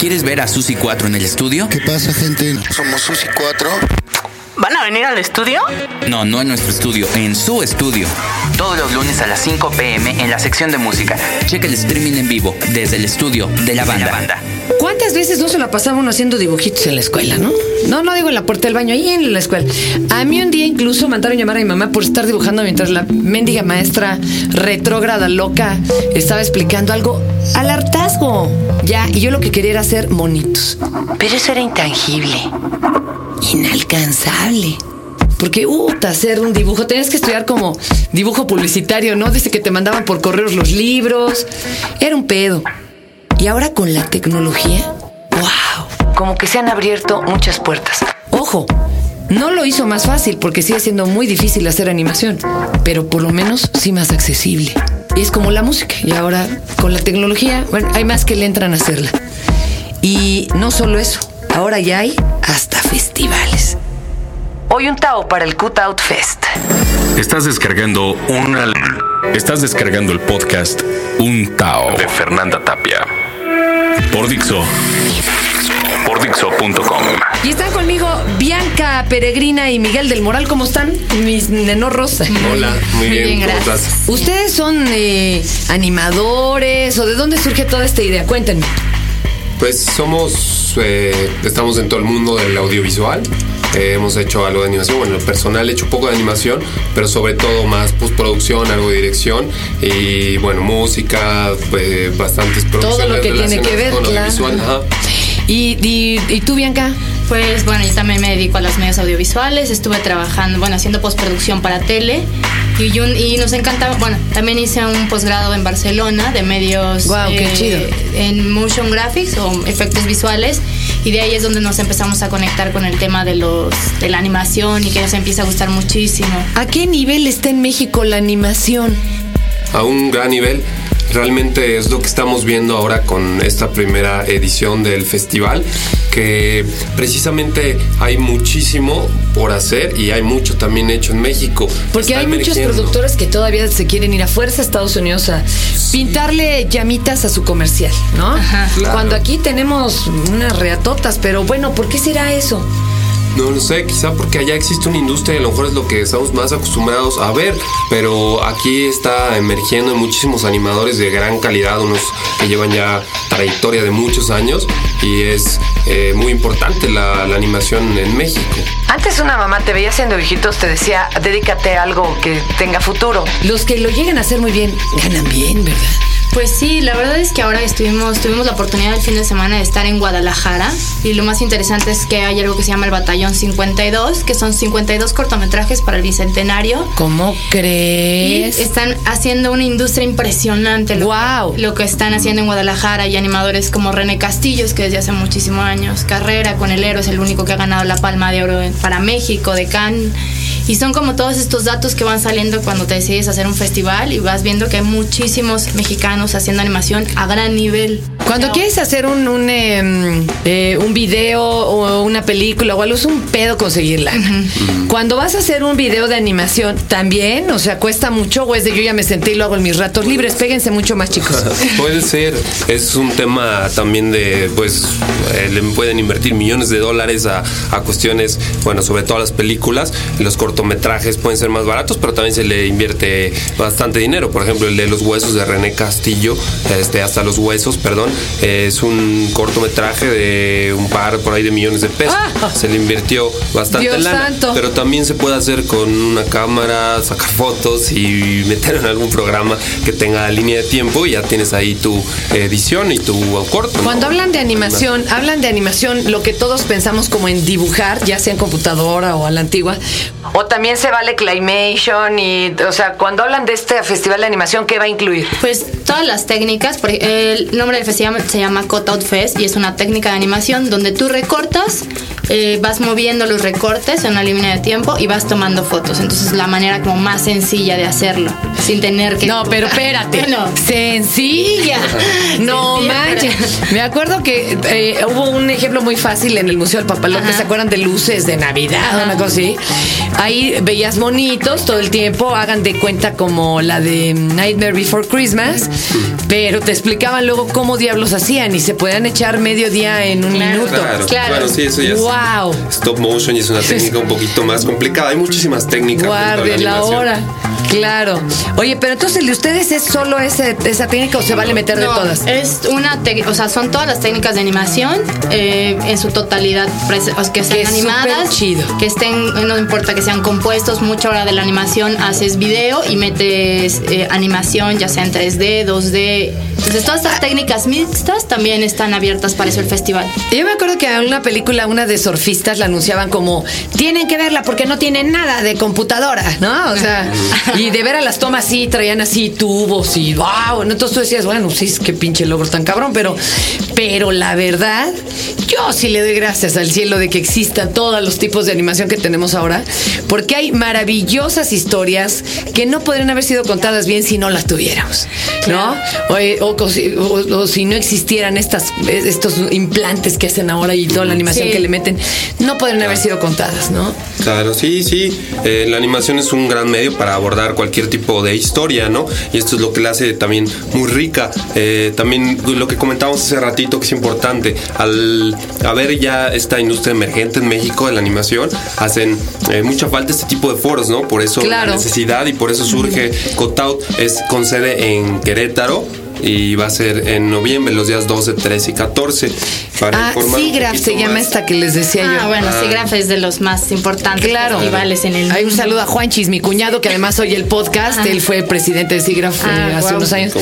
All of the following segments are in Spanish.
¿Quieres ver a Susi 4 en el estudio? ¿Qué pasa, gente? Somos Susi 4. ¿Van a venir al estudio? No, no en nuestro estudio, en su estudio. Todos los lunes a las 5 pm en la sección de música. Checa el streaming en vivo desde el estudio de la banda. ¿Cuántas veces no se la pasaba uno haciendo dibujitos en la escuela, no? No, no digo en la puerta del baño, ahí en la escuela. A mí un día incluso mandaron llamar a mi mamá por estar dibujando mientras la mendiga maestra retrógrada loca estaba explicando algo al hartazgo. Ya, y yo lo que quería era hacer monitos. Pero eso era intangible, inalcanzable. Porque, uh, hacer un dibujo, tenías que estudiar como dibujo publicitario, ¿no? Desde que te mandaban por correos los libros. Era un pedo. Y ahora con la tecnología, wow, como que se han abierto muchas puertas. Ojo, no lo hizo más fácil porque sigue siendo muy difícil hacer animación, pero por lo menos sí más accesible. Y es como la música. Y ahora con la tecnología, bueno, hay más que le entran a hacerla. Y no solo eso, ahora ya hay hasta festivales. Hoy un Tao para el Cut Out Fest. Estás descargando una. Estás descargando el podcast Un Tao de Fernanda Tapia. Por Dixo. Por Dixo.com. Y están conmigo Bianca Peregrina y Miguel del Moral. ¿Cómo están? Mis nenorros. Hola, muy, bien, ¿cómo gracias. estás? ¿Ustedes son eh, animadores o de dónde surge toda esta idea? Cuéntenme. Pues somos, eh, estamos en todo el mundo del audiovisual. Eh, hemos hecho algo de animación, bueno, en lo personal he hecho un poco de animación, pero sobre todo más postproducción, algo de dirección y bueno, música, eh, bastantes producciones lo que tiene que ver, con claro. audiovisual. ajá. ¿Y, y, y tú, Bianca? Pues bueno, yo también me dedico a los medios audiovisuales, estuve trabajando, bueno, haciendo postproducción para tele y, un- y nos encanta, bueno, también hice un posgrado en Barcelona de medios Guau, qué chido. en motion graphics o efectos visuales y de ahí es donde nos empezamos a conectar con el tema de los de la animación y que nos empieza a gustar muchísimo. ¿A qué nivel está en México la animación? a un gran nivel. Realmente es lo que estamos viendo ahora con esta primera edición del festival, que precisamente hay muchísimo por hacer y hay mucho también hecho en México. Porque Está hay muchos productores que todavía se quieren ir a fuerza a Estados Unidos a pintarle llamitas a su comercial, ¿no? Ajá. Claro. Cuando aquí tenemos unas reatotas, pero bueno, ¿por qué será eso? No lo sé, quizá porque allá existe una industria y a lo mejor es lo que estamos más acostumbrados a ver, pero aquí está emergiendo muchísimos animadores de gran calidad, unos que llevan ya trayectoria de muchos años y es eh, muy importante la, la animación en México. Antes una mamá te veía haciendo viejitos, te decía, dedícate a algo que tenga futuro. Los que lo lleguen a hacer muy bien, ganan bien, ¿verdad? Pues sí, la verdad es que ahora estuvimos, tuvimos la oportunidad el fin de semana de estar en Guadalajara y lo más interesante es que hay algo que se llama el Batallón 52, que son 52 cortometrajes para el Bicentenario. ¿Cómo Y crees? están haciendo una industria impresionante. Lo, Guau. lo que están haciendo en Guadalajara y animadores como René Castillos, que desde hace muchísimos años, Carrera con el Héroe es el único que ha ganado la Palma de Oro en- para México, de Cannes. Y son como todos estos datos que van saliendo cuando te decides hacer un festival y vas viendo que hay muchísimos mexicanos haciendo animación a gran nivel. Cuando quieres hacer un, un, em, eh, un video o una película o algo, es un pedo conseguirla. Cuando vas a hacer un video de animación, también, o sea, cuesta mucho o es de yo ya me senté y lo hago en mis ratos libres. Péguense mucho más, chicos. Puede ser, es un tema también de, pues, eh, le pueden invertir millones de dólares a, a cuestiones, bueno, sobre todo a las películas. Los cortometrajes pueden ser más baratos, pero también se le invierte bastante dinero. Por ejemplo, el de Los Huesos de René Castillo, este, hasta los huesos, perdón, es un cortometraje de un par por ahí de millones de pesos. Ah. Se le invirtió bastante Dios lana, santo. pero también se puede hacer con una cámara, sacar fotos y meter en algún programa que tenga línea de tiempo y ya tienes ahí tu edición y tu corto. ¿no? Cuando hablan de animación, hablan de animación, lo que todos pensamos como en dibujar, ya sea en computadora o a la antigua. O también se vale Claymation y, o sea, cuando hablan de este festival de animación, ¿qué va a incluir? Pues todas las técnicas, el nombre del festival se llama Cutout Fest y es una técnica de animación donde tú recortas, eh, vas moviendo los recortes en una línea de tiempo y vas tomando fotos. Entonces es la manera como más sencilla de hacerlo, sin tener que... No, pero espérate. Bueno, Sencilla. No Sencilla, pero manches. Me acuerdo que eh, hubo un ejemplo muy fácil en el Museo del Papalote. Ajá. ¿Se acuerdan de luces de Navidad o una cosa así? Ahí veías monitos todo el tiempo. Hagan de cuenta como la de Nightmare Before Christmas. Pero te explicaban luego cómo diablos hacían y se podían echar medio día en un Claro. minuto. Claro, Claro. claro, sí, eso ya es Wow. stop motion y es una técnica un poquito más complicada. Hay muchísimas técnicas. Guarde la hora. Claro. Oye, pero entonces el de ustedes es solo ese, esa técnica o se vale meter de todas. Es una técnica, o sea, son todas las técnicas de animación eh, en su totalidad, sea, que sean es animadas, superchido. que estén, no importa que sean compuestos, mucha hora de la animación haces video y metes eh, animación, ya sea en 3D, 2D. Entonces, todas estas técnicas mixtas también están abiertas para eso el festival. Yo me acuerdo que en una película, una de surfistas la anunciaban como, tienen que verla porque no tienen nada de computadora, ¿no? O sea, y de ver a las tomas sí, traían así tubos y wow. Entonces tú decías, bueno, sí, es que pinche logro tan cabrón, pero, pero la verdad, yo sí le doy gracias al cielo de que existan todos los tipos de animación que tenemos ahora, porque hay maravillosas historias que no podrían haber sido contadas bien si no las tuviéramos, ¿no? O, eh, o o- o si no existieran estas, estos implantes que hacen ahora y toda la animación Sí. que le meten, no podrían haber sido contadas, ¿no? Claro, sí, sí. Eh, la animación es un gran medio para abordar cualquier tipo de historia, ¿no? Y esto es lo que la hace también muy rica. Eh, también lo que comentábamos hace ratito que es importante. Al haber ya esta industria emergente en México de la animación, hacen eh, mucha falta este tipo de foros, ¿no? Por eso Claro. la necesidad y por eso surge Cotout, es con sede en Querétaro. Y va a ser en noviembre, los días 12, 13 y 14. Para Ah, SIGRAF se llama más. esta que les decía Ah, yo. bueno, SIGRAF es de los más importantes Claro. festivales en el Hay un saludo a Juanchis, mi cuñado, que además oye el podcast. Ajá. Él fue presidente de SIGRAF eh, Ah, hace guau. unos años.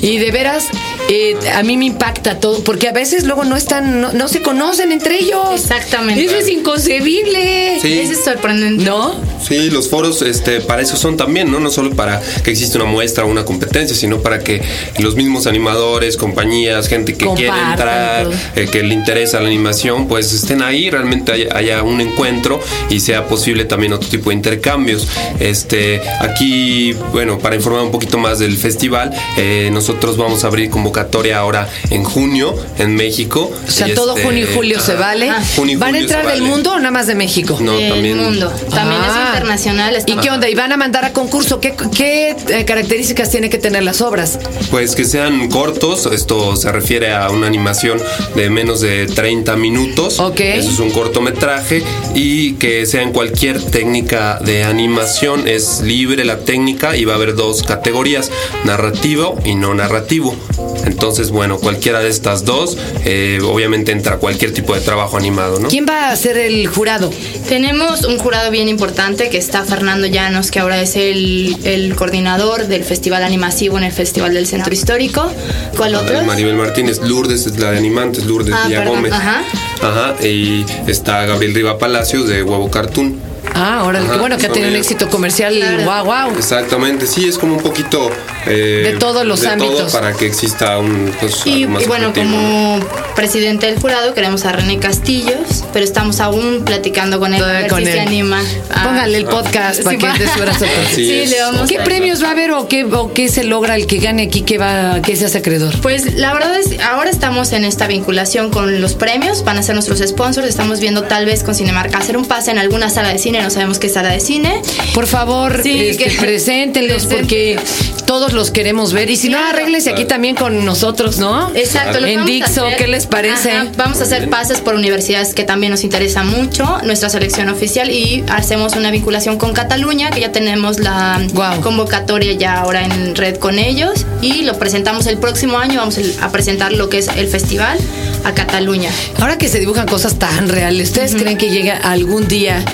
Y de veras, eh, a mí me impacta todo, porque a veces luego no están, no, no se conocen entre ellos. Exactamente. Eso es inconcebible. Sí. Ese es sorprendente. ¿No? Sí, los foros este, para eso son también, ¿no? No solo para que exista una muestra o una competencia, sino para que los mismos animadores, compañías, gente que quiere Compartan entrar, todo. eh, que le interesa la animación, pues estén ahí, realmente haya, haya un encuentro y sea posible también otro tipo de intercambios. Este, aquí, bueno, para informar un poquito más del festival, eh, nosotros vamos a abrir convocatoria ahora en junio en México. O sea, Y, todo este, junio y julio se vale. Ah. Junio ¿Van a entrar del vale. mundo o nada más de México? No, del también. mundo. También Ah. es internacional. ¿Y qué onda? ¿Y van a mandar a concurso? ¿Qué, qué eh, características tienen que tener las obras? Pues que sean cortos, esto se refiere a una animación de menos de 30 minutos. Ok. Eso es un cortometraje y que sea en cualquier técnica de animación. Es libre la técnica y va a haber dos categorías, narrativo y no narrativo. Entonces, bueno, cualquiera de estas dos, eh, obviamente entra cualquier tipo de trabajo animado, ¿no? ¿Quién va a ser el jurado? Tenemos un jurado bien importante que está Fernando Llanos, que ahora es el, el coordinador del Festival Animasivo en el Festival del Centro Histórico. ¿Cuál otro? Ah, Maribel Martínez, Lourdes es la de animantes, Lourdes Ah, Villa perdón, Gómez. ajá. Ajá, y está Gabriel Riva Palacios de Huevo Cartoon. Ah, órale, Ajá, qué bueno que ha tenido un éxito comercial. Claro. Guau, guau. Exactamente, sí, es como un poquito... eh, De todos los de ámbitos. todo para que exista un... pues, Y, algo más y bueno, como presidente del jurado queremos a René Castillos, pero estamos aún platicando con él a ver con si él. se anima. a- Póngale el podcast Sí, para que dé su brazo. Sí, es. le vamos ¿Qué a- premios va a haber o qué, o qué se logra el que gane aquí? ¿Qué, va, qué se hace acreedor? Pues la verdad es, ahora estamos en esta vinculación con los premios, van a ser nuestros sponsors, estamos viendo tal vez con Cinemarca hacer un pase en alguna sala de cine, no sabemos qué sala de cine. Por favor, Sí, este, que- preséntenlos porque todos los queremos ver. Y si no, Claro. arréglese aquí también con nosotros, ¿no? Exacto. que En a Dixo, ¿qué les parece? Ajá, vamos a hacer pases por universidades que también nos interesa mucho, nuestra selección oficial y hacemos una vinculación con Cataluña, que ya tenemos la Guau. convocatoria ya ahora en red con ellos y lo presentamos el próximo año, vamos a presentar lo que es el festival a Cataluña. Ahora que se dibujan cosas tan reales, ¿ustedes creen que llega algún día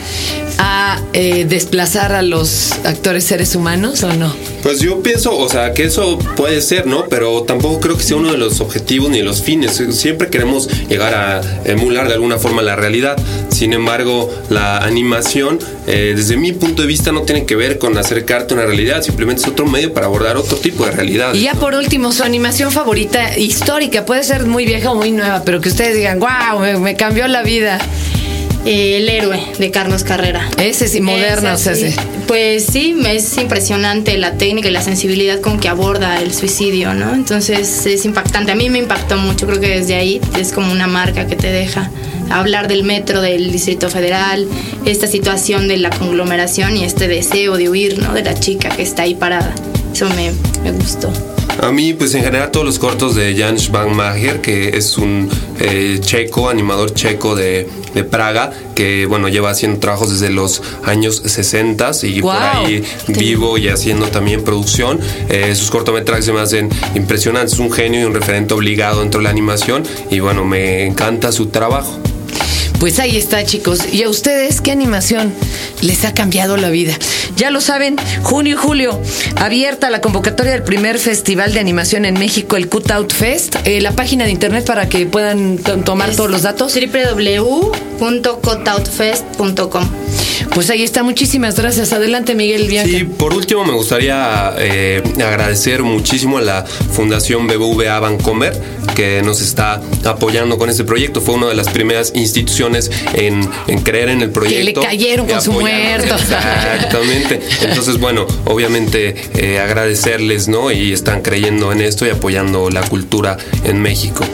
a eh, desplazar a los actores seres humanos o no? Pues yo pienso, o sea, que eso puede ser, ¿no? Pero tampoco creo que sea uno de los objetivos ni de los fines. Siempre queremos llegar a emular de alguna forma la realidad. Sin embargo, la animación, eh, desde mi punto de vista, no tiene que ver con acercarte a una realidad. Simplemente es otro medio para abordar otro tipo de realidad. Y ya por último, su animación favorita histórica, puede ser muy vieja o muy nueva, pero que ustedes digan, wow, me, me cambió la vida. Eh, El héroe de Carlos Carrera. Ese sí, moderno, sea, sí. sí. Pues sí, es impresionante la técnica y la sensibilidad con que aborda el suicidio, ¿no? Entonces es impactante. A mí me impactó mucho, creo que desde ahí es como una marca que te deja hablar del metro del Distrito Federal, esta situación de la conglomeración y este deseo de huir, ¿no? De la chica que está ahí parada. Eso me, me gustó. A mí, pues en general, todos los cortos de Jan Schwangmacher, que es un eh, checo, animador checo de, de Praga, que bueno, lleva haciendo trabajos desde los años 60 y por ahí vivo y haciendo también producción. Eh, sus cortometrajes se me hacen impresionantes, es un genio y un referente obligado dentro de la animación y bueno, me encanta su trabajo. Pues ahí está, chicos. ¿Y a ustedes qué animación les ha cambiado la vida? Ya lo saben, junio y julio, abierta la convocatoria del primer festival de animación en México, el Cutout Fest. Eh, la página de internet para que puedan to- tomar Es todos los datos. www.cotoutfest.com. Pues ahí está, muchísimas gracias. Adelante, Miguel Bianca. Sí, por último me gustaría eh, agradecer muchísimo a la Fundación BBVA Bancomer que nos está apoyando con este proyecto. Fue una de las primeras instituciones en, en creer en el proyecto. le cayeron con su muerto. Exactamente. Entonces, bueno, obviamente eh, agradecerles, ¿no? Y están creyendo en esto y apoyando la cultura en México.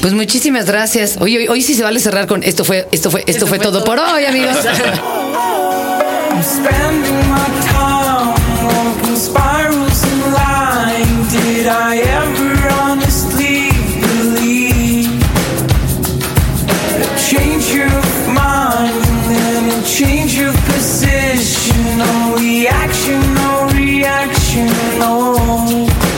Pues muchísimas gracias. Hoy, hoy, hoy sí se vale cerrar con esto fue, esto fue, esto, fue, todo por hoy, amigos. change of mind and a change of position? No reaction, no reaction, no.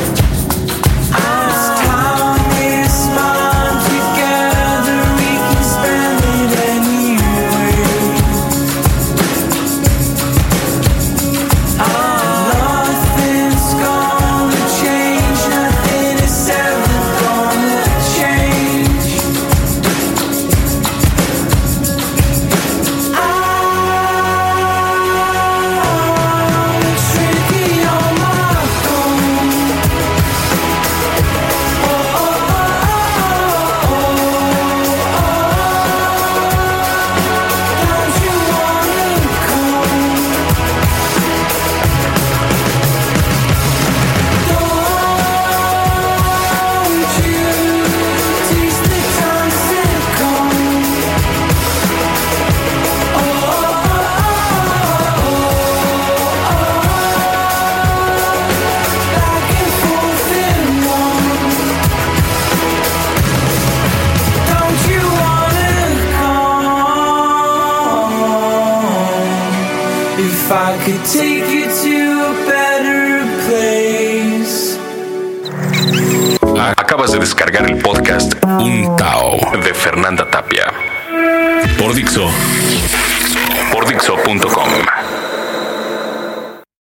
Acabas de descargar el podcast Un Tao de Fernanda Tapia. Por Dixo. Por Dixo.com.